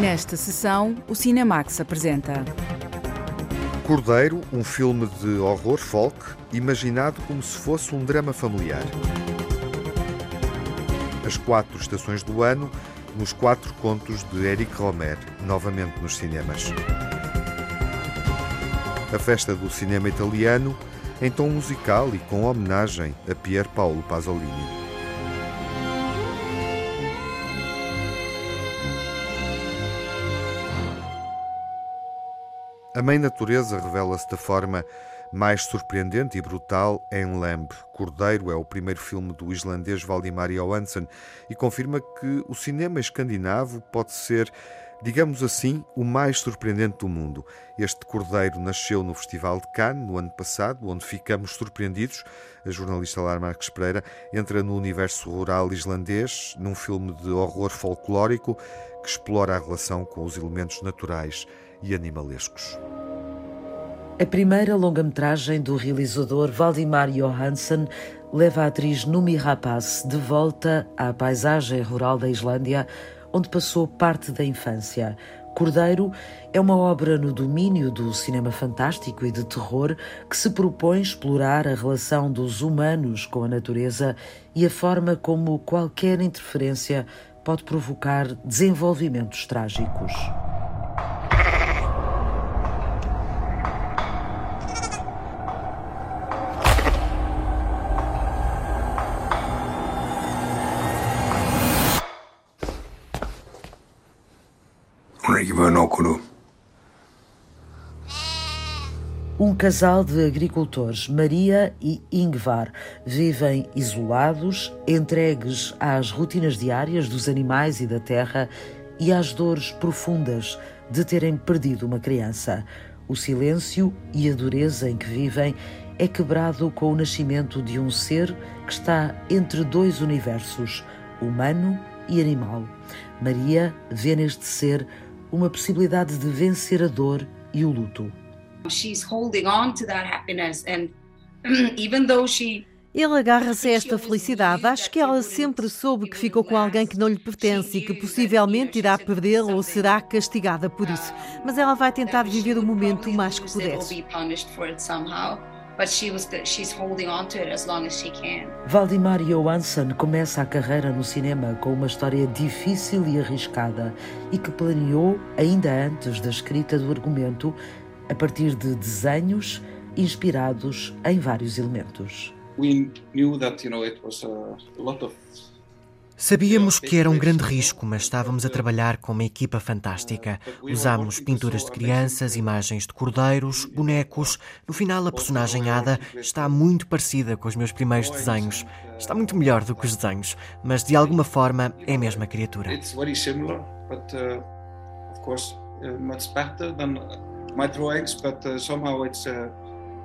Nesta sessão, o Cinemax apresenta. Cordeiro, um filme de horror folk imaginado como se fosse um drama familiar. As quatro estações do ano, nos quatro contos de Eric Romer, novamente nos cinemas. A festa do cinema italiano, em tom musical e com homenagem a Pier Paolo Pasolini. A Mãe Natureza revela-se da forma mais surpreendente e brutal em Lamb. Cordeiro é o primeiro filme do islandês Valdimar Johansen e confirma que o cinema escandinavo pode ser, digamos assim, o mais surpreendente do mundo. Este Cordeiro nasceu no Festival de Cannes no ano passado, onde ficamos surpreendidos. A jornalista Lar Marques Pereira entra no universo rural islandês num filme de horror folclórico que explora a relação com os elementos naturais e animalescos. A primeira longa-metragem do realizador Valdimar Johansen leva a atriz Numi Rapaz de volta à paisagem rural da Islândia, onde passou parte da infância. Cordeiro é uma obra no domínio do cinema fantástico e de terror que se propõe explorar a relação dos humanos com a natureza e a forma como qualquer interferência pode provocar desenvolvimentos trágicos. Casal de agricultores, Maria e Ingvar, vivem isolados, entregues às rotinas diárias dos animais e da terra e às dores profundas de terem perdido uma criança. O silêncio e a dureza em que vivem é quebrado com o nascimento de um ser que está entre dois universos, humano e animal. Maria vê neste ser uma possibilidade de vencer a dor e o luto. She's holding on to that happiness and even though she ele agarra-se a esta felicidade. Acho que ela sempre soube que ficou com alguém que não lhe pertence e que possivelmente irá perdê-lo ou será castigada por isso. Mas ela vai tentar viver o momento o mais que puder but she was she's holding on to it as long as she can. Valdimar Johansson começa a carreira no cinema com uma história difícil e arriscada e que planeou ainda antes da escrita do argumento a partir de desenhos inspirados em vários elementos. Sabíamos que era um grande risco, mas estávamos a trabalhar com uma equipa fantástica. Usámos pinturas de crianças, imagens de cordeiros, bonecos. No final, a personagem Ada está muito parecida com os meus primeiros desenhos. Está muito melhor do que os desenhos, mas de alguma forma é a mesma criatura. It's very similar, but uh, of course uh, much better than my drawings, but uh, somehow it's a,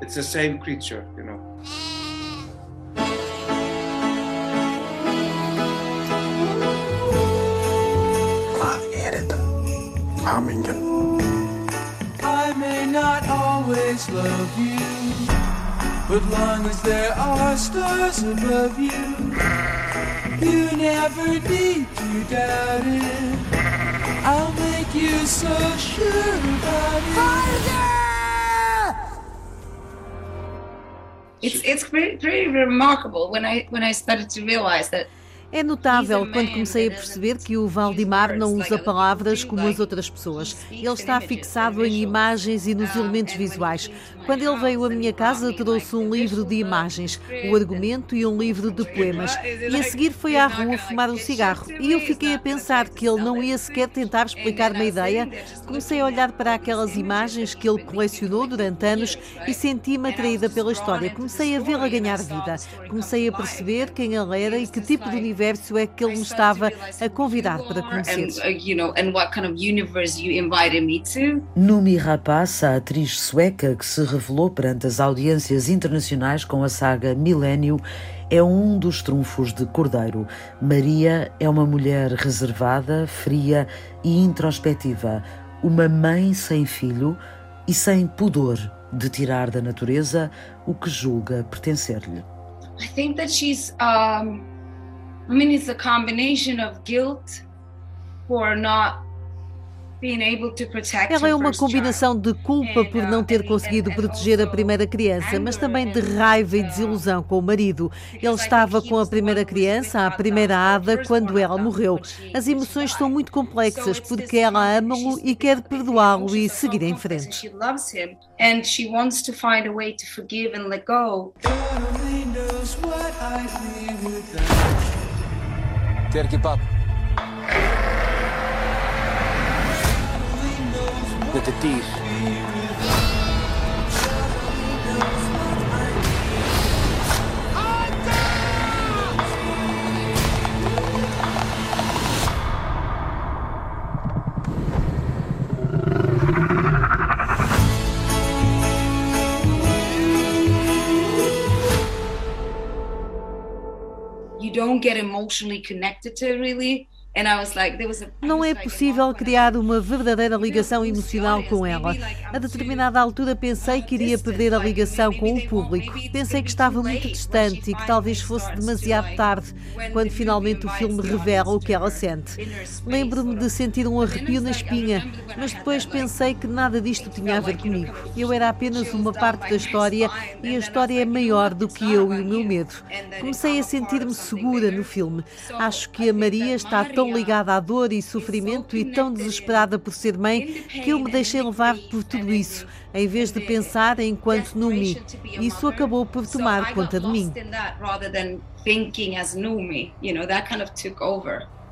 it's the same creature, you know. Hamingen. I may not always love you, but long as there are stars above you, you never need to doubt it. I'll make you so It's it's pretty, pretty remarkable when I when I started to realize that É notável quando comecei a perceber que o Valdimar não usa palavras como as outras pessoas. Ele está fixado em imagens e nos elementos visuais. Quando ele veio à minha casa, trouxe um livro de imagens, o argumento e um livro de poemas. E a seguir foi à rua fumar um cigarro. E eu fiquei a pensar que ele não ia sequer tentar explicar uma ideia. Comecei a olhar para aquelas imagens que ele colecionou durante anos e senti-me atraída pela história. Comecei a vê-la ganhar vida. Comecei a perceber quem ele era e que tipo de universo é que ele me estava a convidar para conhecer. Numi Rapace, a atriz sueca que se revelou perante as audiências internacionais com a saga Milênio, é um dos trunfos de Cordeiro. Maria é uma mulher reservada, fria e introspectiva, uma mãe sem filho e sem pudor de tirar da natureza o que julga pertencer-lhe. I think that she's um, I mean it's a combination of guilt for not Ela é uma combinação de culpa por não ter conseguido proteger a primeira criança, mas também de raiva e desilusão com o marido. Ele estava com a primeira criança, a primeira Ada, quando ela morreu. As emoções são muito complexas porque ela ama-lo e quer perdoá-lo e seguir em frente. And she wants You don't get emotionally connected to really Não é possível criar uma verdadeira ligação emocional com ela. A determinada altura pensei que iria perder a ligação com o público. Pensei que estava muito distante e que talvez fosse demasiado tarde quando finalmente o filme revela o que ela sente. Lembro-me de sentir um arrepio na espinha, mas depois pensei que nada disto tinha a ver comigo. Eu era apenas uma parte da história e a história é maior do que eu e o meu medo. Comecei a sentir-me segura no filme. Acho que a Maria está tão tão ligada à dor e sofrimento e tão desesperada por ser mãe que eu me deixei levar por tudo isso, em vez de pensar enquanto Numi. Isso acabou por tomar conta de mim.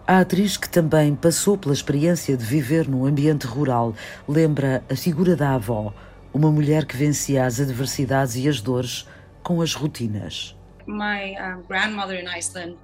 A atriz que também passou pela experiência de viver num ambiente rural lembra a figura da avó, uma mulher que vencia as adversidades e as dores com as rotinas. My grandmother in Iceland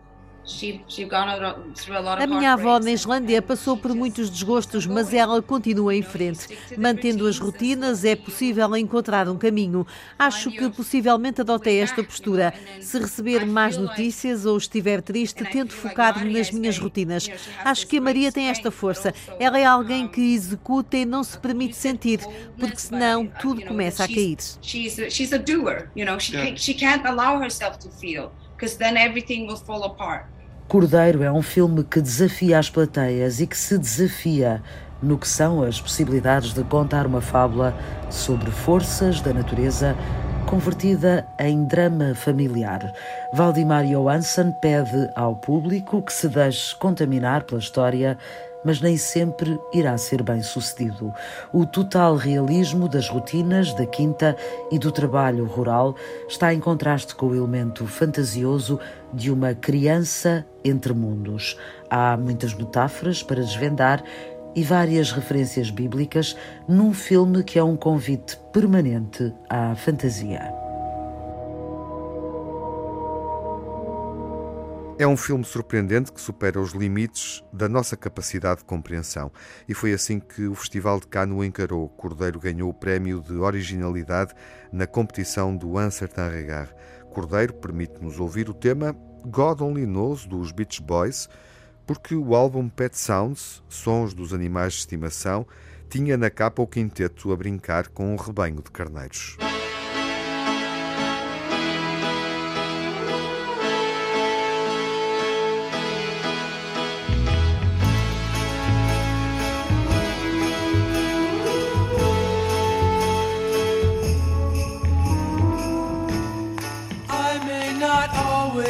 a minha avó na Islândia passou por muitos desgostos, mas ela continua em frente. Mantendo as rotinas, é possível encontrar um caminho. Acho que possivelmente adotei esta postura. Se receber más notícias ou estiver triste, tento focar-me nas minhas rotinas. Acho que a Maria tem esta força. Ela é alguém que executa e não se permite sentir, porque senão tudo começa a cair. She's a doer, you know. She, she can't allow herself to feel, because then everything will fall apart. Cordeiro é um filme que desafia as plateias e que se desafia no que são as possibilidades de contar uma fábula sobre forças da natureza convertida em drama familiar. Valdemar Johansson pede ao público que se deixe contaminar pela história mas nem sempre irá ser bem sucedido. O total realismo das rotinas da quinta e do trabalho rural está em contraste com o elemento fantasioso de uma criança entre mundos. Há muitas metáforas para desvendar e várias referências bíblicas num filme que é um convite permanente à fantasia. É um filme surpreendente que supera os limites da nossa capacidade de compreensão. E foi assim que o Festival de Cannes o encarou. Cordeiro ganhou o prémio de originalidade na competição do Uncertain Regard. Cordeiro permite-nos ouvir o tema God Only Knows dos Beach Boys, porque o álbum Pet Sounds, Sons dos Animais de Estimação, tinha na capa o quinteto a brincar com um rebanho de carneiros.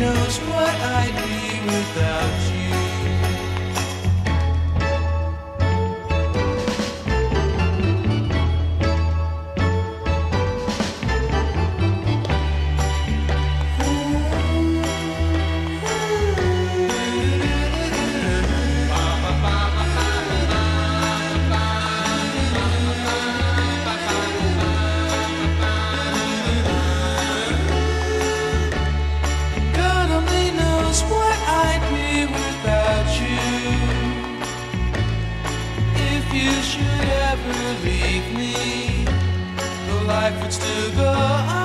knows what I'd be without you. Leave me, the life would still go on,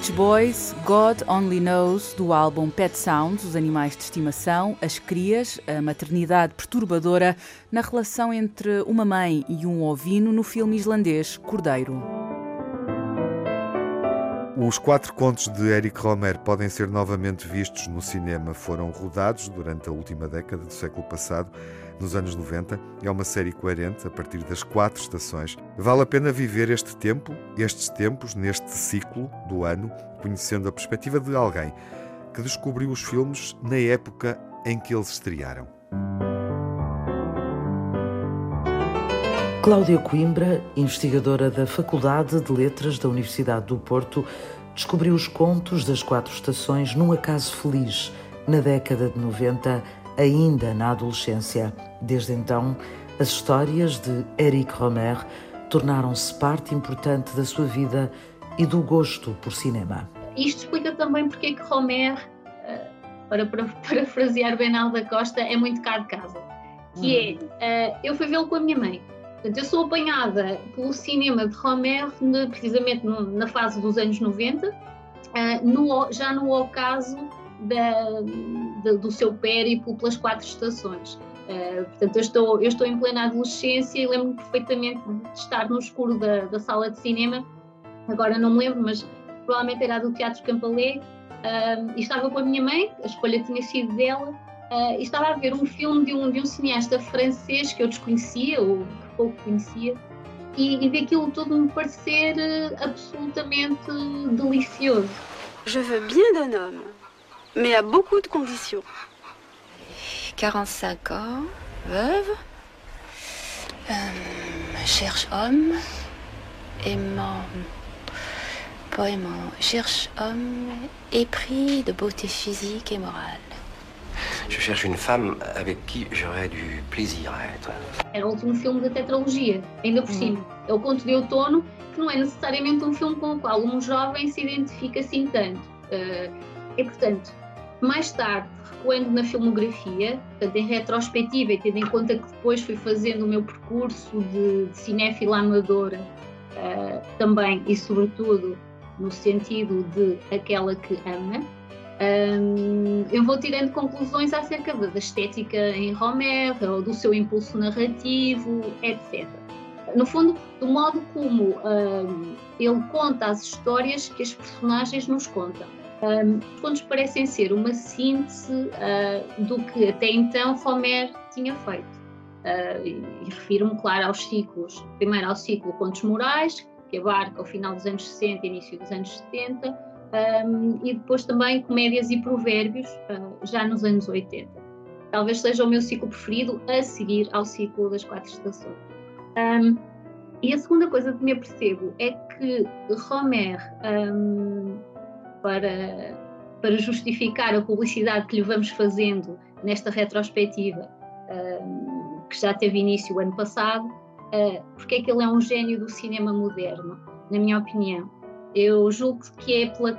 Beach Boys, God Only Knows, do álbum Pet Sounds, os animais de estimação, as crias, a maternidade perturbadora na relação entre uma mãe e um ovino no filme islandês Cordeiro. Os quatro contos de Eric Romer podem ser novamente vistos no cinema. Foram rodados durante a última década do século passado, nos anos 90. É uma série coerente a partir das quatro estações. Vale a pena viver este tempo, estes tempos, neste ciclo do ano, conhecendo a perspectiva de alguém que descobriu os filmes na época em que eles estrearam. Cláudia Coimbra, investigadora da Faculdade de Letras da Universidade do Porto, descobriu os contos das quatro estações num acaso feliz, na década de 90, ainda na adolescência. Desde então, as histórias de Eric Romer tornaram-se parte importante da sua vida e do gosto por cinema. Isto explica também porque é que Romer, eh, para para- parafrasear Benal da Costa, é muito caro de casa. Que é, eh, eu fui vê-lo com a minha mãe. Portanto, eu sou apanhada pelo cinema de Romer, ne- precisamente no- na fase dos anos 90, eh, no- já no ocaso da- da- do seu périplo pelas quatro estações. Eh, portanto, eu estou, eu estou em plena adolescência e lembro-me perfeitamente de estar no escuro da, da sala de cinema, agora não me lembro, mas provavelmente era do Teatro Campalé, ah, e estava com a minha mãe, a escolha tinha sido dela, ah, e estava a ver um filme de um, de um cineasta francês que eu desconhecia, que pouco conhecia, e, e daquilo tudo me parecer eh, absolutamente delicioso. Je veux bien d'un homme, mais à beaucoup de conditions. 45 ans, veuve, euh, cherche homme, aimant, pas aimant, cherche homme épris de beauté physique et morale. Je cherche une femme avec qui j'aurais du plaisir à être. Era o último filme da tetralogia, ainda por cima. É o Conto de Outono, que não é necessariamente um filme com o qual um jovem se identifica assim tanto. Eh, e, portanto, mais tarde, recuando na filmografia, portanto, em retrospectiva e tendo em conta que depois fui fazendo o meu percurso de, de cinéfila amadora, eh, também e sobretudo no sentido de aquela que ama, Hum, eu vou tirando conclusões acerca da estética em Romer, ou do seu impulso narrativo, etc. No fundo, do modo como hum, ele conta as histórias que as personagens nos contam. Hum, os contos parecem ser uma síntese ah, do que até então Romer tinha feito. E e refiro-me, claro, aos ciclos. Primeiro ao ciclo Contos Morais, que abarca o final dos anos 60 e início dos anos 70, um, e depois também comédias e provérbios, uh, já nos anos 80. Talvez seja o meu ciclo preferido a seguir ao ciclo das quatro estações. Um, e a segunda coisa que me apercebo é que Romer, um, para, para justificar a publicidade que lhe vamos fazendo nesta retrospectiva, que já teve início o ano passado, uh, porque é que ele é um gênio do cinema moderno, na minha opinião. Eu julgo que é pela,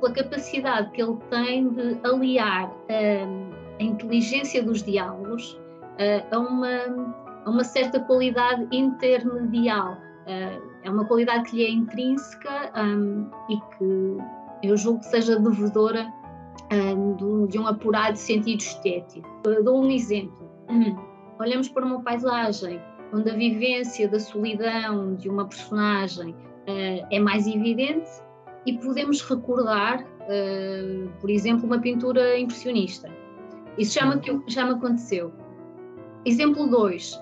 pela capacidade que ele tem de aliar hum, a inteligência dos diálogos uh, a, uma, a uma certa qualidade intermedial. Uh, é uma qualidade que lhe é intrínseca um, e que eu julgo que seja devedora um, de, um apurado sentido estético. Eu dou um exemplo. Olhamos para uma paisagem onde a vivência da solidão de uma personagem uh, é mais evidente e podemos recordar, uh, por exemplo, uma pintura impressionista. Isso já me, já me aconteceu. Exemplo 2.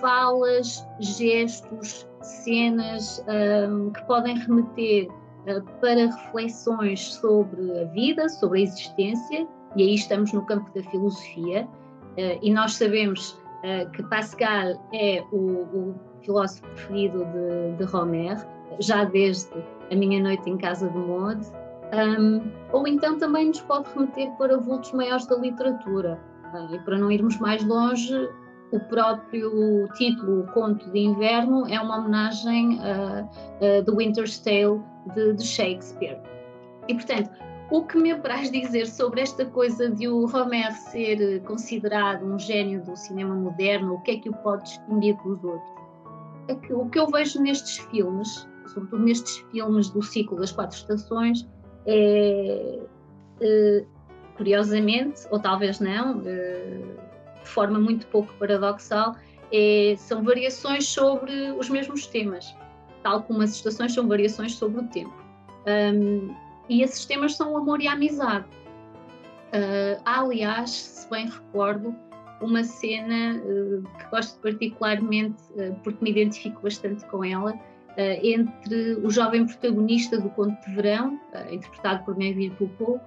Falas, gestos, cenas um, que podem remeter uh, para reflexões sobre a vida, sobre a existência, e aí estamos no campo da filosofia, e nós sabemos que Pascal é o, o filósofo preferido de, de Romer, já desde A Minha Noite em Casa de Maud, um, ou então também nos pode remeter para vultos maiores da literatura. Uh, e para não irmos mais longe, o próprio título Conto de Inverno é uma homenagem uh, uh, do Winter's Tale de, de, Shakespeare. E, portanto, o que me apraz dizer sobre esta coisa de o Romer ser considerado um gênio do cinema moderno, o que é que o pode distinguir dos outros? É que o que eu vejo nestes filmes, sobretudo nestes filmes do ciclo das quatro estações, é, é curiosamente, ou talvez não, é, de forma muito pouco paradoxal, é, são variações sobre os mesmos temas, tal como as estações são variações sobre o tempo. Um, e esses temas são o amor e a amizade. Uh, aliás, se bem recordo, uma cena uh, que gosto particularmente, uh, porque me identifico bastante com ela, entre o jovem protagonista do Conto de Verão, interpretado por Melville Poupeau,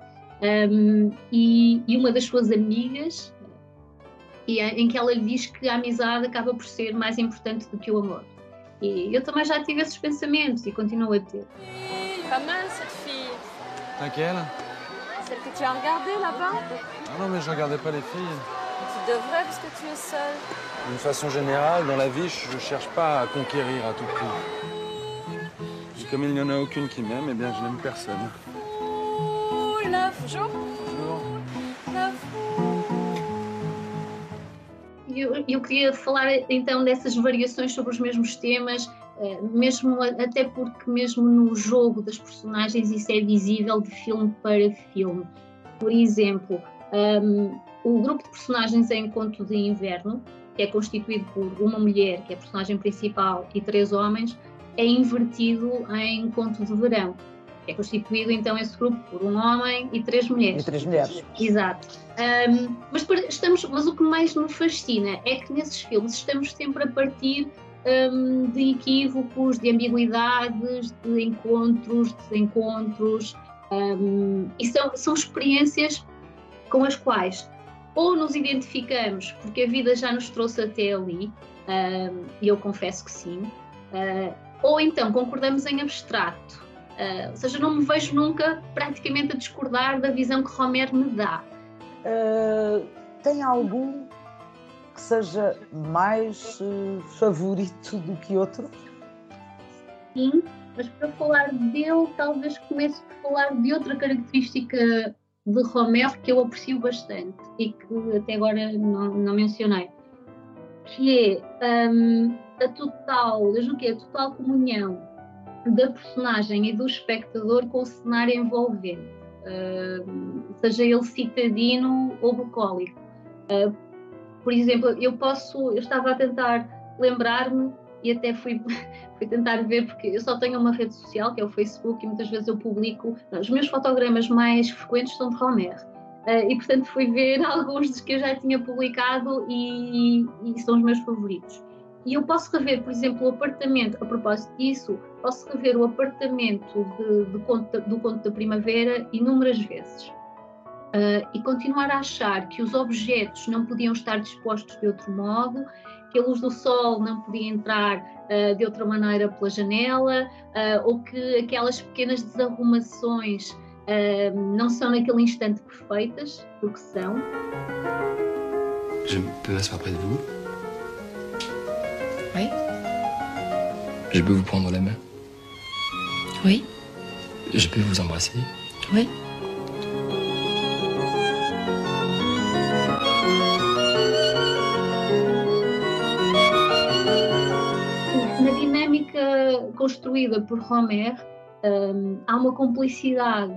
um, e, e, uma das suas amigas, e em que ela lhe diz que a amizade acaba por ser mais importante do que o amor. E eu também já tive esses pensamentos e continuo a ter. Pas mal cette fille. Laquelle Celle que tu as regardée là-bas Ah non, mais je regardais pas les filles. Tu devrais parce que tu es seule. D'une façon générale, dans la vie, je cherche pas à conquérir à tout prix. Et comme il n'y en a aucune qui m'aime, eh bien je n'aime personne. Bonjour. Bonjour. eu, eu queria falar então dessas variações sobre os mesmos temas, eh, mesmo até porque mesmo no jogo das personagens isso é visível de filme para filme. Por exemplo, um, o grupo de personagens em Conto de Inverno, que é constituído por uma mulher, que é a personagem principal, e três homens, é invertido em Conto de Verão. É constituído então esse grupo por um homem e três mulheres. E três mulheres. Exato. Um, mas, estamos, mas o que mais me fascina é que nesses filmes estamos sempre a partir um, de equívocos, de ambiguidades, de encontros, desencontros. Um, e são, são experiências com as quais ou nos identificamos porque a vida já nos trouxe até ali, e eu confesso que sim, uh, ou então concordamos em abstrato Uh, ou seja, não me vejo nunca praticamente a discordar da visão que Romer me dá. Uh, tem algum que seja mais uh, favorito do que outro? Sim, mas para falar dele, talvez comece por falar de outra característica de Romer que eu aprecio bastante e que até agora não, não mencionei, que é um, a total, eu que é a total comunhão da personagem e do espectador com o cenário envolvente, uh, seja ele citadino ou bucólico. Uh, por exemplo, eu posso, eu estava a tentar lembrar-me e até fui, fui tentar ver, porque eu só tenho uma rede social, que é o Facebook, e muitas vezes eu publico, os meus fotogramas mais frequentes são de Romer. Uh, e portanto fui ver alguns dos que eu já tinha publicado e, e são os meus favoritos. E eu posso rever, por exemplo, o apartamento, a propósito disso, posso rever o apartamento de, de conto, do Conto da Primavera inúmeras vezes. Uh, e continuar a achar que os objetos não podiam estar dispostos de outro modo, que a luz do sol não podia entrar uh, de outra maneira pela janela, uh, ou que aquelas pequenas desarrumações não são naquele instante perfeitas, porque são. Je peux asseoir près de vous Oui. Je peux vous prendre la main Oui. Je peux vous embrasser Oui. Construída por Romer, um, há uma cumplicidade,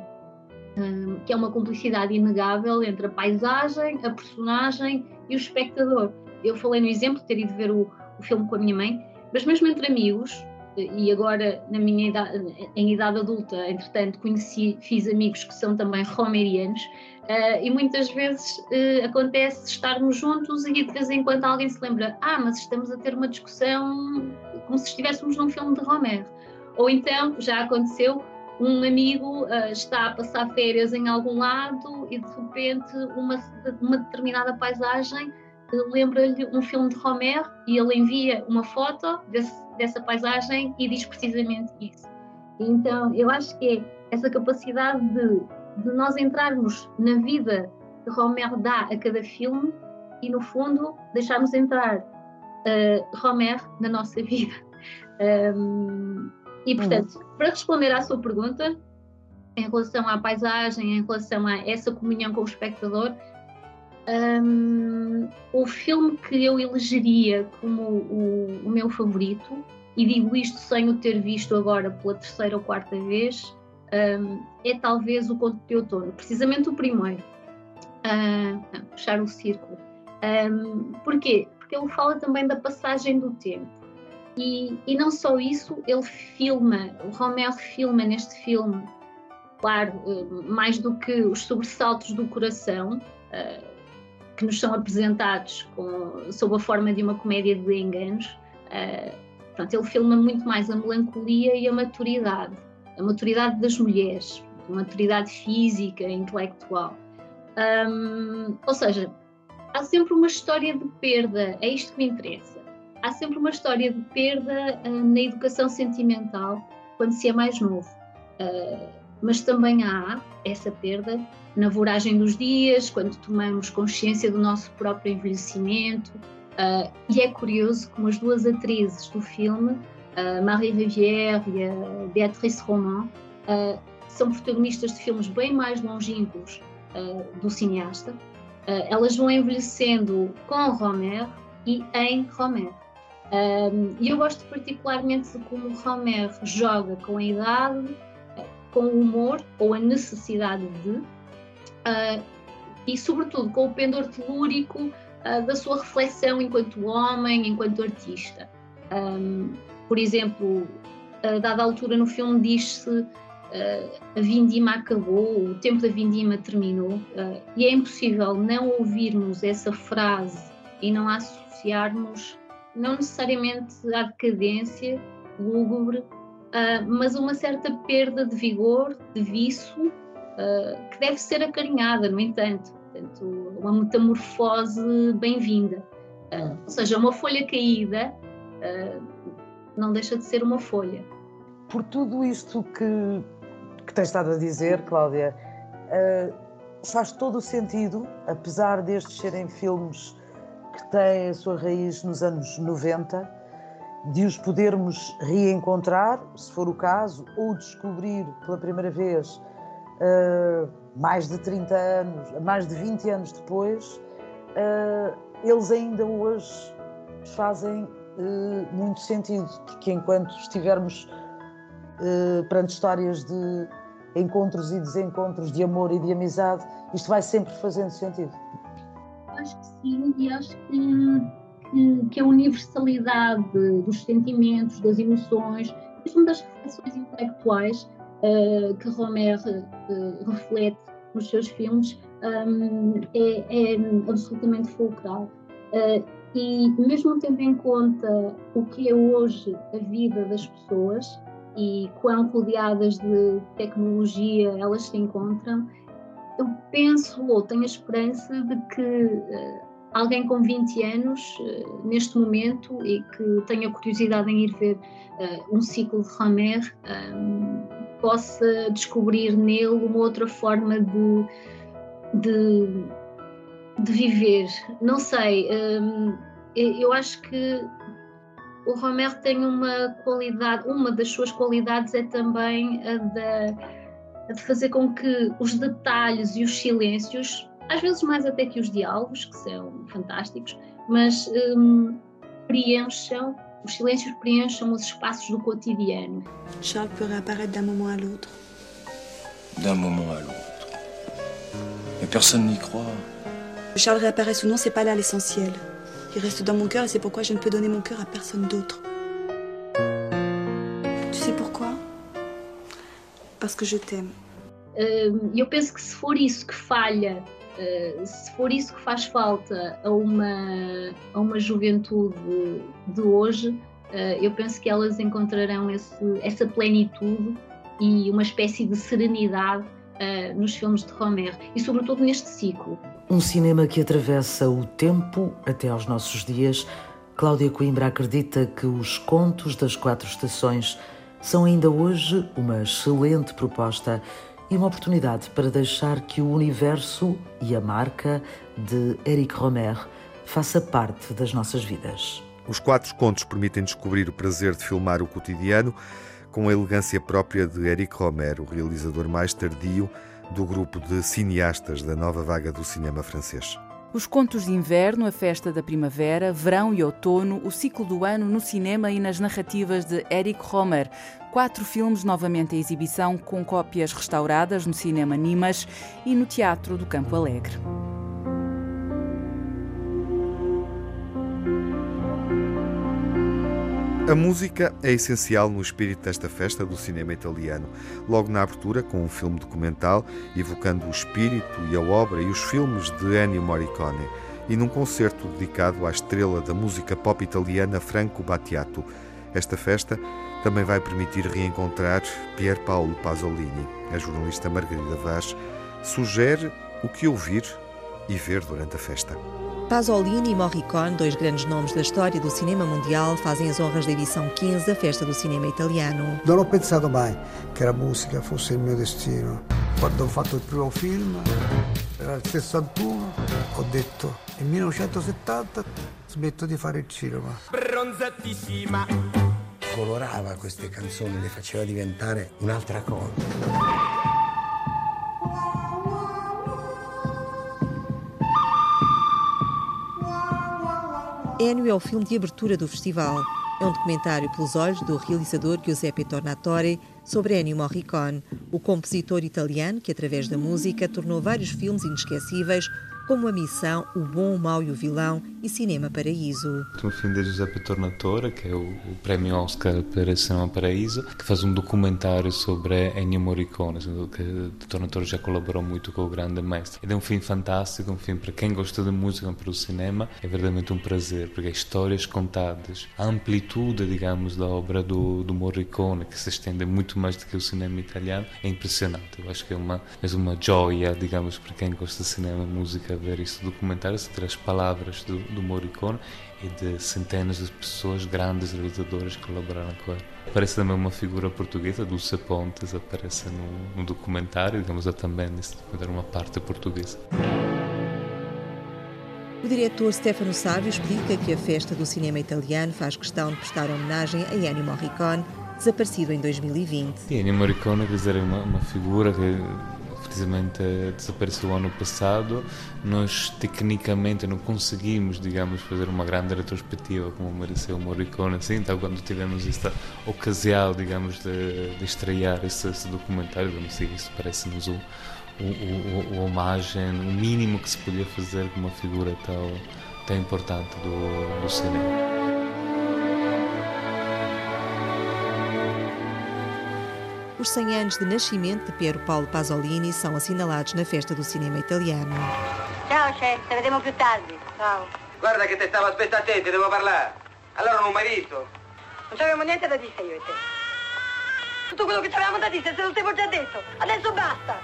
um, que é uma cumplicidade inegável entre a paisagem, a personagem e o espectador. Eu falei no exemplo de ter ido ver o, o filme com a minha mãe, mas mesmo entre amigos, e agora na minha idade, em idade adulta, entretanto, conheci, fiz amigos que são também romerianos, uh, e muitas vezes uh, acontece estarmos juntos e de vez em quando alguém se lembra, ah, mas estamos a ter uma discussão como se estivéssemos num filme de Romero. Ou então, já aconteceu, um amigo uh, está a passar férias em algum lado e de repente uma, uma determinada paisagem lembra-lhe um filme de Romero e ele envia uma foto desse, dessa paisagem e diz precisamente isso. Então, eu acho que é essa capacidade de, de nós entrarmos na vida que Romero dá a cada filme e, no fundo, deixarmos entrar uh, Romero na nossa vida. Um, e, portanto, uhum. para responder à sua pergunta, em relação à paisagem, em relação a essa comunhão com o espectador, um, o filme que eu elegeria como o, o, meu favorito, e digo isto sem o ter visto agora pela terceira ou quarta vez, um, é talvez o Conto de Outono, precisamente o primeiro. Uh, puxar o círculo. Um, porquê? Porque ele fala também da passagem do tempo. E, e não só isso, ele filma, o Romero filma neste filme, claro, mais do que os sobressaltos do coração, uh, que nos são apresentados com, sob a forma de uma comédia de enganos, uh, portanto, ele filma muito mais a melancolia e a maturidade, a maturidade das mulheres, a maturidade física, intelectual. Um, ou seja, há sempre uma história de perda, é isto que me interessa. Há sempre uma história de perda uh, na educação sentimental quando se é mais novo. Uh, mas também há essa perda na voragem dos dias, quando tomamos consciência do nosso próprio envelhecimento. Uh, e é curioso como as duas atrizes do filme, uh, Marie Rivière e a Beatrice Roman, uh, são protagonistas de filmes bem mais longínquos do cineasta. elas vão envelhecendo com Romer e em Romer. E eu gosto particularmente de como Romer joga com a idade, com o humor ou a necessidade de, uh, e, sobretudo, com o pendor telúrico uh, da sua reflexão enquanto homem, enquanto artista. Um, por exemplo, a dada altura no filme diz-se a vindima acabou, o tempo da vindima terminou, e é impossível não ouvirmos essa frase e não associarmos, não necessariamente à decadência lúgubre, mas uma certa perda de vigor, de viço, uh, que deve ser acarinhada, no entanto. Portanto, uma metamorfose bem-vinda. Uh, ou seja, uma folha caída uh, não deixa de ser uma folha. Por tudo isto que, que tens estado a dizer, Cláudia, faz todo o sentido, apesar destes serem filmes que têm a sua raiz nos anos 90, de os podermos reencontrar, se for o caso, ou descobrir pela primeira vez uh, mais de 30 anos, mais de 20 anos depois, uh, eles ainda hoje fazem uh, muito sentido, porque enquanto estivermos perante histórias de encontros e desencontros, de amor e de amizade, isto vai sempre fazendo sentido. Acho que sim, e acho que, que, a universalidade dos sentimentos, das emoções, mesmo das reflexões intelectuais, uh, que Romer uh, reflete nos seus filmes um, é, é, absolutamente fulcral. Uh, e mesmo tendo em conta o que é hoje a vida das pessoas e quão rodeadas de tecnologia elas se encontram, eu penso ou tenho a esperança de que alguém com 20 anos, neste momento, e que tenha curiosidade em ir ver um ciclo de Romer, possa descobrir nele uma outra forma de, de, de viver. Não sei, hum, eu acho que o Romero tem uma qualidade, uma das suas qualidades é também a, a de fazer com que os detalhes e os silêncios, às vezes mais até que os diálogos, que são fantásticos, mas hum, preencham os silêncios preencham os espaços do cotidiano. Charles peut réapparaître d'un moment à l'autre. D'un moment à l'autre. Mais personne n'y croit. Que Charles réapparaisse ou non, c'est pas là l'essentiel. Il reste dans mon cœur et c'est pourquoi je ne peux donner mon cœur à personne d'autre. que je t'aime. Eu penso que se for isso que falha, uh, se for isso que faz falta a uma, a uma juventude de hoje, uh, eu penso que elas encontrarão esse, essa plenitude e uma espécie de serenidade uh, nos filmes de Romer e, sobretudo, neste ciclo. Um cinema que atravessa o tempo até aos nossos dias. Cláudia Coimbra acredita que os contos das quatro estações são ainda hoje uma excelente proposta e uma oportunidade para deixar que o universo e a marca de Eric Romer faça parte das nossas vidas. Os quatro contos permitem descobrir o prazer de filmar o cotidiano com a elegância própria de Eric Romer, o realizador mais tardio do grupo de cineastas da nova vaga do cinema francês. Os contos de inverno, a festa da primavera, verão e outono, o ciclo do ano no cinema e nas narrativas de Eric Romer. Quatro filmes novamente em exibição, com cópias restauradas no cinema Nimas e no Teatro do Campo Alegre. A música é essencial no espírito desta festa do cinema italiano. Logo na abertura, com um filme documental evocando o espírito e a obra e os filmes de Ennio Morricone, e num concerto dedicado à estrela da música pop italiana Franco Battiato. Esta festa também vai permitir reencontrar Pier Paolo Pasolini. A jornalista Margarida Vaz sugere o que ouvir e ver durante a festa. Pasolini e Morricone, dois grandes nomes da história do cinema mundial, fazem as honras da edição 15 da Festa do Cinema Italiano. Non ho pensato mai che la musica fosse il mio destino. Quando ho fatto il primo film, era il 61, ho detto nel 1970 smetto di fare il cinema. Bronzatissima. Colorava queste canzoni, le faceva diventare un'altra cosa. Ennio é o filme de abertura do festival. É um documentário pelos olhos do realizador Giuseppe Tornatore sobre Ennio Morricone, o compositor italiano que, através da música, tornou vários filmes inesquecíveis como A Missão, O Bom, o Mau e o Vilão e Cinema Paraíso. Um filme de Giuseppe Tornatore, que é o, o prémio Oscar para Cinema Paraíso, que faz um documentário sobre Ennio Morricone, que Tornatore já colaborou muito com o grande mestre. É um filme fantástico, um filme para quem gosta de música para o cinema, é verdadeiramente um prazer, porque histórias contadas, a amplitude, digamos, da obra do, do Morricone, que se estende muito mais do que o cinema italiano, é impressionante. Eu acho que é uma, é uma joia, digamos, para quem gosta de cinema e música ver este documentário, se as palavras do, do Morricone e de centenas de pessoas, grandes realizadoras que colaboraram com ele. Aparece também uma figura portuguesa, Dulce Pontes, aparece no, no documentário, digamos, há também nesse documentário uma parte portuguesa. O diretor Stefano Sávio explica que a festa do cinema italiano faz questão de prestar homenagem a Ennio Morricone, desaparecido em 2020. E Ennio Morricone, quer dizer, é uma, uma figura que precisamente desapareceu o ano passado. Nós tecnicamente não conseguimos, digamos, fazer uma grande retrospectiva como mereceu Morricone, assim, então quando tivemos esta ocasião, digamos, de, de estrear esse, esse documentário, vamos dizer, isso parece-nos o, o, o homagem, o mínimo que se podia fazer com uma figura tão, tão importante do, do cinema. Os 100 anos de nascimento de Piero Paolo Pasolini são assinalados na festa do cinema italiano. Ciao, chef, ci vediamo più tardi. Ciao. Guarda che te stavo aspettando a te, ti devo parlare. Allora non hai visto? Non c'avevamo niente da dire io e te. Tutto quello che avevamo da dire, se lo stevo già detto. Adesso basta.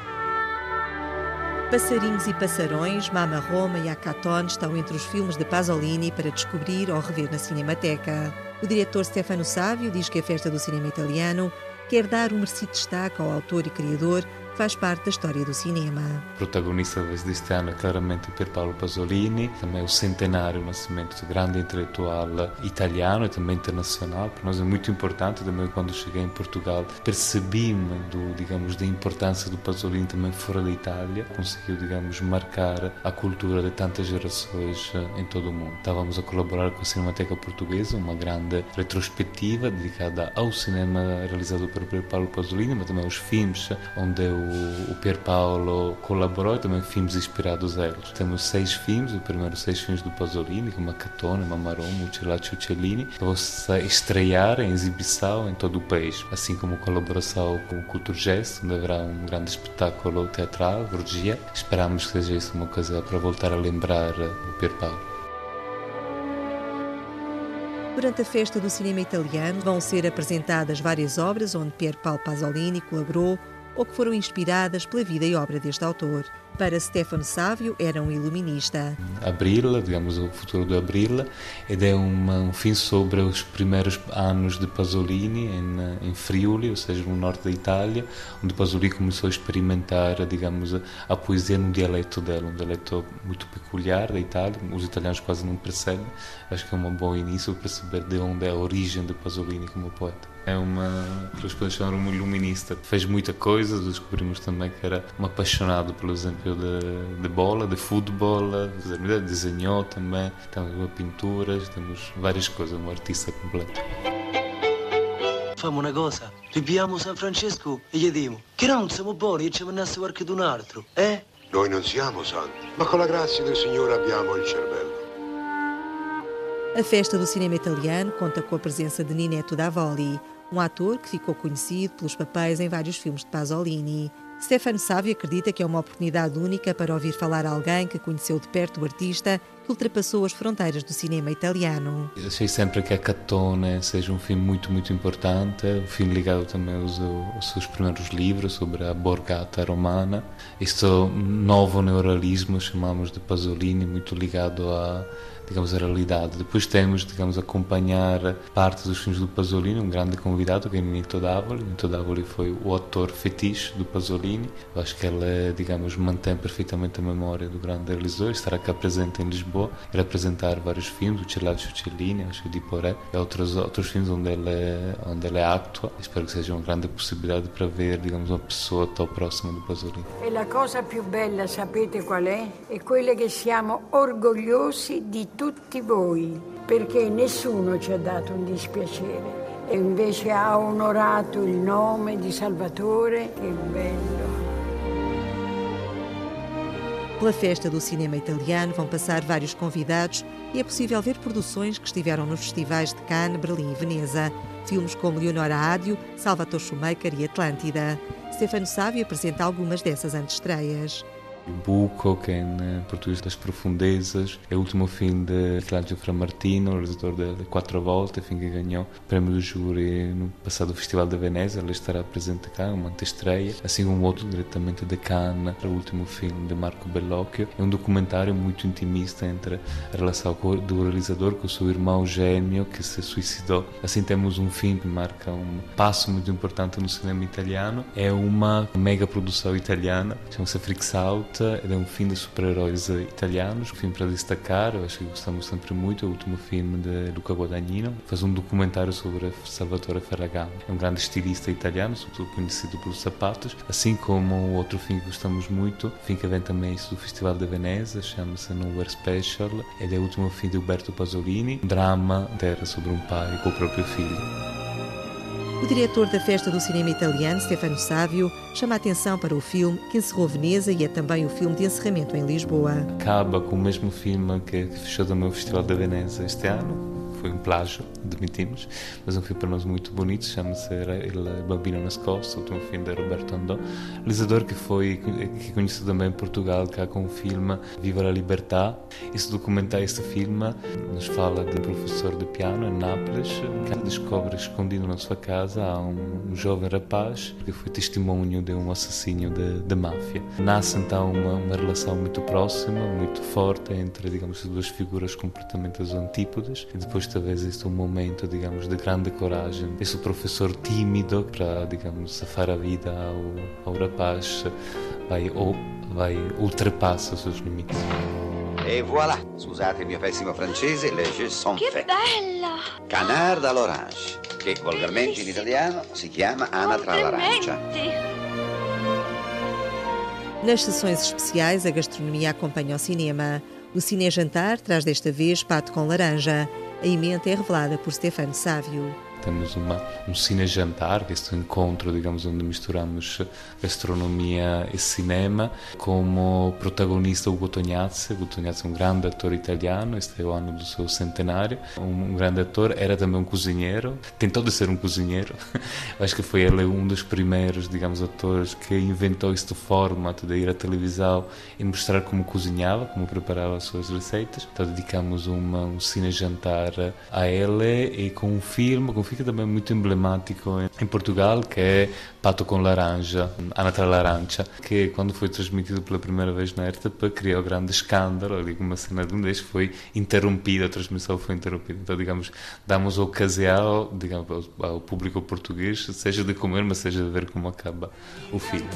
Passarinhos e Passarões, Mama Roma e Acatone estão entre os filmes de Pasolini para descobrir ou rever na Cinemateca. O diretor Stefano Savio diz que a festa do cinema italiano quer dar um merecido destaque ao autor e criador faz parte da história do cinema. Protagonista deste ano é claramente Pier Paolo Pasolini, também o centenário, o nascimento de grande intelectual italiano e também internacional. Para nós é muito importante, também quando cheguei em Portugal, percebi-me, do, digamos, da importância do Pasolini também fora da Itália. Conseguiu, digamos, marcar a cultura de tantas gerações eh, em todo o mundo. Estávamos a colaborar com a Cinemateca Portuguesa, uma grande retrospectiva dedicada ao cinema realizado por Paulo Pasolini, mas também os filmes onde o, o Pier Paolo colaborou e também filmes inspirados a eles. Temos seis filmes, os primeiros seis filmes do Pasolini, como Macatone, Mamaromo, Uccellaccio Uccellini, que vão estrear em exibição em todo o país, assim como colaboração com o Culture Jazz, onde haverá um grande espetáculo teatral, Borgia. Esperamos que seja isso uma coisa para voltar a lembrar o Pier Paolo. Durante a festa do cinema italiano vão ser apresentadas várias obras onde Pier Paolo Pasolini colaborou ou que foram inspiradas pela vida e obra deste autor. Para Stefano Sávio, era um iluminista. Abril, digamos, o futuro do Abril, é um filme sobre os primeiros anos de Pasolini em, em Friuli, ou seja, no norte da Itália, onde Pasolini começou a experimentar, digamos, a, a poesia no dialeto dela, um dialeto muito peculiar da Itália, os italianos quase não percebem. Acho que é um bom início para perceber de onde é a origem de Pasolini como poeta. É uma, uma iluminista. Fez muita coisa, descobrimos também que era um apaixonado, por exemplo, de, de bola, de futebol, desenhou também, temos pinturas, temos várias coisas, um artista completo. Famo una cosa, ripiamo San Francesco e gli dimo che non siamo buoni e ci mandasse qualche d'un altro, eh? Noi non siamo santi, ma con la grazia del Signore abbiamo il cervello. A festa do cinema italiano conta com a presença de Ninetto Davoli, um ator que ficou conhecido pelos papéis em vários filmes de Pasolini. Stefano Sávio acredita que é uma oportunidade única para ouvir falar alguém que conheceu de perto o artista que ultrapassou as fronteiras do cinema italiano. Achei sempre que a Catone seja um filme muito, muito importante, um filme ligado também aos, aos seus primeiros livros sobre a Borgata romana. Este novo neorrealismo, chamamos de Pasolini, muito ligado a digamos, a realidade. Depois temos, digamos, acompanhar parte dos filmes do Pasolini, um grande convidado que é Nito Davoli. Nito Davoli foi o autor fetiche do Pasolini. Eu acho que ele, digamos, mantém perfeitamente a memória do grande realizador. Estará cá presente em Lisboa para apresentar vários filmes, o Celaccio Cellini, acho que di Poré, e outros, outros filmes onde ele, onde ele atua. Espero que seja uma grande possibilidade para ver, digamos, uma pessoa tão próxima do Pasolini. E la cosa più bella, sapete qual è? È quella che siamo orgogliosi di tutti voi, perché nessuno ci ha dato un dispiacere e invece ha onorato il nome di Salvatore. Che bello! Pela festa do cinema italiano vão passar vários convidados e é possível ver produções que estiveram nos festivais de Cannes, Berlim e Veneza. Filmes como Leonora Adio, Salvatore Schumacher e Atlântida. Stefano Sávio apresenta algumas dessas antestreias. Buco, que em português das profundezas, é o último filme de Claudio Framartino, realizador de Quatro Voltas, filme que ganhou o prémio do júri no passado Festival de Veneza, ele estará presente cá, uma antestreia, assim como outro diretamente de Cannes, o último filme de Marco Bellocchio, é um documentário muito intimista entre a relação do realizador com o seu irmão gêmeo que se suicidou. Assim temos um filme que marca um passo muito importante no cinema italiano, é uma mega produção italiana, chama-se É um filme de super-heróis italianos, um filme para destacar, eu acho que gostamos sempre muito, é o último filme de Luca Guadagnino, faz um documentário sobre Salvatore Ferragamo, é um grande estilista italiano, sobretudo conhecido pelos sapatos, assim como outro filme que gostamos muito, filme que vem também do Festival de Veneza, chama-se Nowhere Special, é o último filme de Alberto Pasolini, um drama terra sobre um pai com o próprio filho. O diretor da Festa do Cinema Italiano, Stefano Sávio, chama a atenção para o filme que encerrou Veneza e é também o filme de encerramento em Lisboa. Acaba com o mesmo filme que fechou também o Festival de Veneza este ano, foi um plágio, admitimos, mas um filme para nós muito bonito, chama-se Il Bambino Nascosto, último filme de Roberto Andó, realizador que foi que conhecido também em Portugal, cá com o filme Viva la Libertà. Esse documentário, este filme, nos fala de um professor de piano em Nápoles, que descobre escondido na sua casa há um, um jovem rapaz que foi testemunho de um assassínio de máfia. Nasce então uma, uma relação muito próxima, muito forte entre, digamos, duas figuras completamente antípodas e depois talvez este é um momento, digamos, de grande coragem. Esse professor tímido para, digamos, safar a vida ao, ao rapaz vai, ou, vai ultrapassa os seus limites. E voilà, scusate il mio pessimo francese, le jeux sont Che faits. bella! Canard all'orange, che volgarmente in italiano si chiama anatra all'arancia. Nas sessões especiais, a gastronomia acompanha o cinema. O Cine Jantar traz desta vez pato com laranja. A emenda é revelada por Stefano Sávio. Temos uma, um cine-jantar, este encontro, digamos, onde misturamos gastronomia e cinema, como protagonista Ugo Tognazzi. Ugo Tognazzi é um grande ator italiano, este é o ano do seu centenário, um, um grande ator, era também um cozinheiro, tentou de ser um cozinheiro, acho que foi ele um dos primeiros, digamos, atores que inventou este formato de ir à televisão e mostrar como cozinhava, como preparava as suas receitas. Então dedicamos uma, um cine-jantar a ele e com um filme, com um filme também muito emblemático em Portugal, que é Pato com Laranja, Anatra Laranja, que quando foi transmitido pela primeira vez na RTP criou grande escândalo, ali uma cena de um deles foi interrompida, a transmissão foi interrompida. Então, digamos, damos ocasião digamos, ao, público português, seja de comer, mas seja de ver como acaba o filme.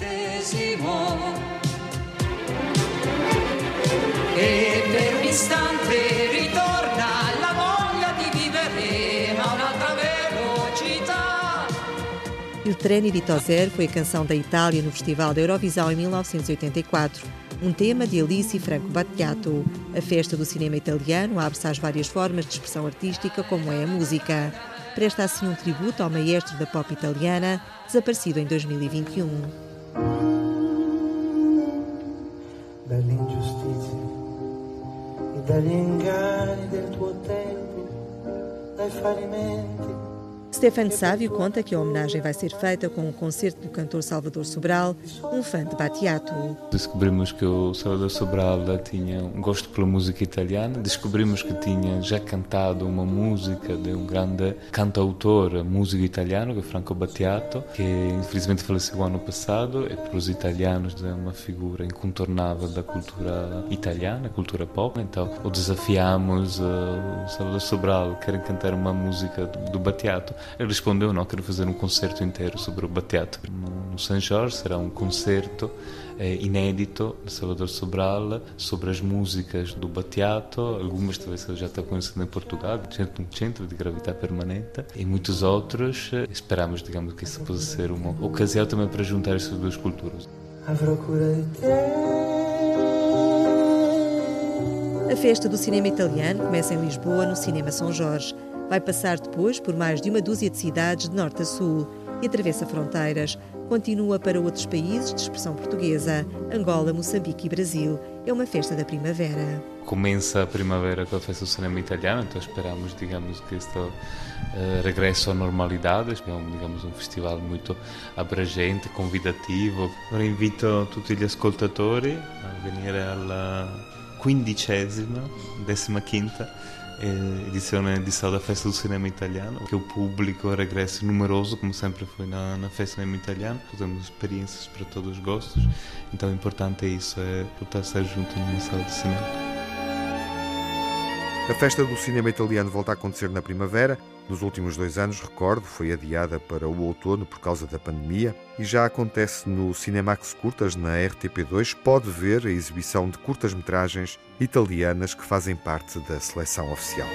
E per istante Treni di Tozer foi a canção da Itália no Festival da Eurovisão em 1984. Um tema de Alice Franco Battiato. A festa do cinema italiano abre-se às várias formas de expressão artística, como é a música. Presta assim um tributo ao maestro da pop italiana, desaparecido em 2021. dalle ingiustizie e dagli inganni del tuo tempo, dai fallimenti Stefano Sávio conta que a homenagem vai ser feita com um concerto do cantor Salvador Sobral, um fã de Battiato. Descobrimos que o Salvador Sobral tinha um gosto pela música italiana, descobrimos que tinha já cantado uma música de um grande cantautor músico italiano, que é Franco Battiato, que infelizmente faleceu ano passado e para os italianos é uma figura incontornável da cultura italiana, cultura pop. Então o desafiamos, uh, o Salvador Sobral quer cantar uma música do, Battiato respondeu: Não, quero fazer um concerto inteiro sobre o Battiato. No, no São Jorge será um concerto eh, inédito de Salvador Sobral sobre as músicas do Battiato. Algumas talvez já está conhecendo em Portugal, um centro de gravidade permanente, e muitos outros. Eh, esperamos, digamos, que isso possa ser uma ocasião também para juntar essas duas culturas. A festa do cinema italiano começa em Lisboa, no Cinema São Jorge. Vai passar depois por mais de uma dúzia de cidades de norte a sul e atravessa fronteiras. Continua para outros países de expressão portuguesa, Angola, Moçambique e Brasil. É uma festa da primavera. Começa a primavera com a festa do cinema italiano, então esperamos, digamos, que este uh, regresso à normalidade. É um, digamos, um festival muito abrangente, convidativo. Ora invito tutti gli ascoltatori a venire alla quindicesima, decima quinta edizione di Sala Festa do Cinema Italiano, que o público regressa numeroso, como sempre foi na, na Festa do Cinema Italiano. Temos experiências para todos os gostos, então o importante é isso, é voltar estar junto numa sala de cinema. A festa do cinema italiano volta a acontecer na primavera. Nos últimos dois anos, recordo, foi adiada para o outono por causa da pandemia e já acontece no Cinemax Curtas, na RTP2. Pode ver a exibição de curtas-metragens italianas que fazem parte da seleção oficial.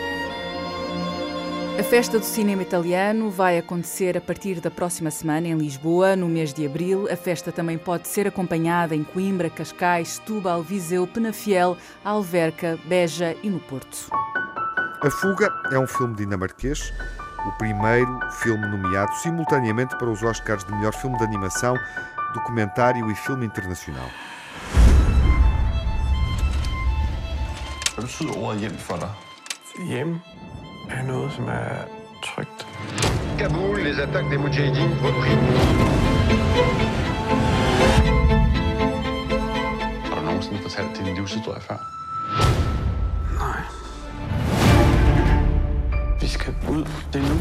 A festa do cinema italiano vai acontecer a partir da próxima semana em Lisboa, no mês de abril. A festa também pode ser acompanhada em Coimbra, Cascais, Setúbal, Viseu, Penafiel, Alverca, Beja e no Porto. A Fuga é um filme dinamarquês, o primeiro filme nomeado simultaneamente para os Oscars de melhor filme de animação, documentário e filme internacional. Hvad betyder ordet hjem for dig? Hjem er noget, som er trygt. Kaboul, les attaques des Moudjahidines repris. Har du nogensinde fortalt din livshistorie før? Nej. Vi skal ud. Det er nu.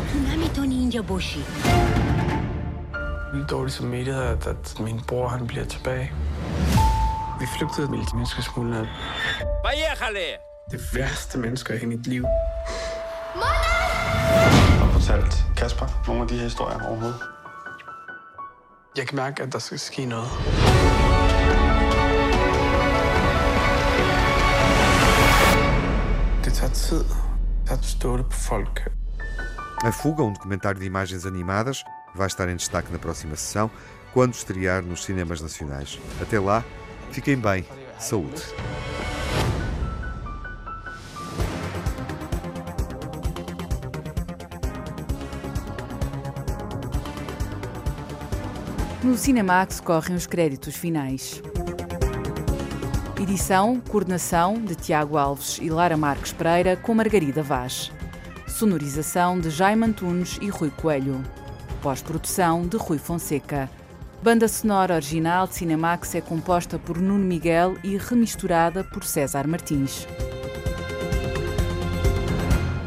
Vildt dårlig samvittighed, at, at min bror han bliver tilbage. Vi flygtede med de menneskesmuglere. Det værste mennesker i mit liv. Har du fortalt Kasper nogle af de her historier overhovedet? Jeg kan mærke, at der skal ske noget. Det tager tid A Fuga, um documentário de imagens animadas, vai estar em destaque na próxima sessão, quando estrear nos cinemas nacionais. Até lá, fiquem bem. Saúde. No Cinemax correm os créditos finais. Edição, coordenação de Tiago Alves e Lara Marques Pereira com Margarida Vaz. Sonorização de Jaime Antunes e Rui Coelho. Pós-produção de Rui Fonseca. Banda sonora original de Cinemax é composta por Nuno Miguel e remisturada por César Martins.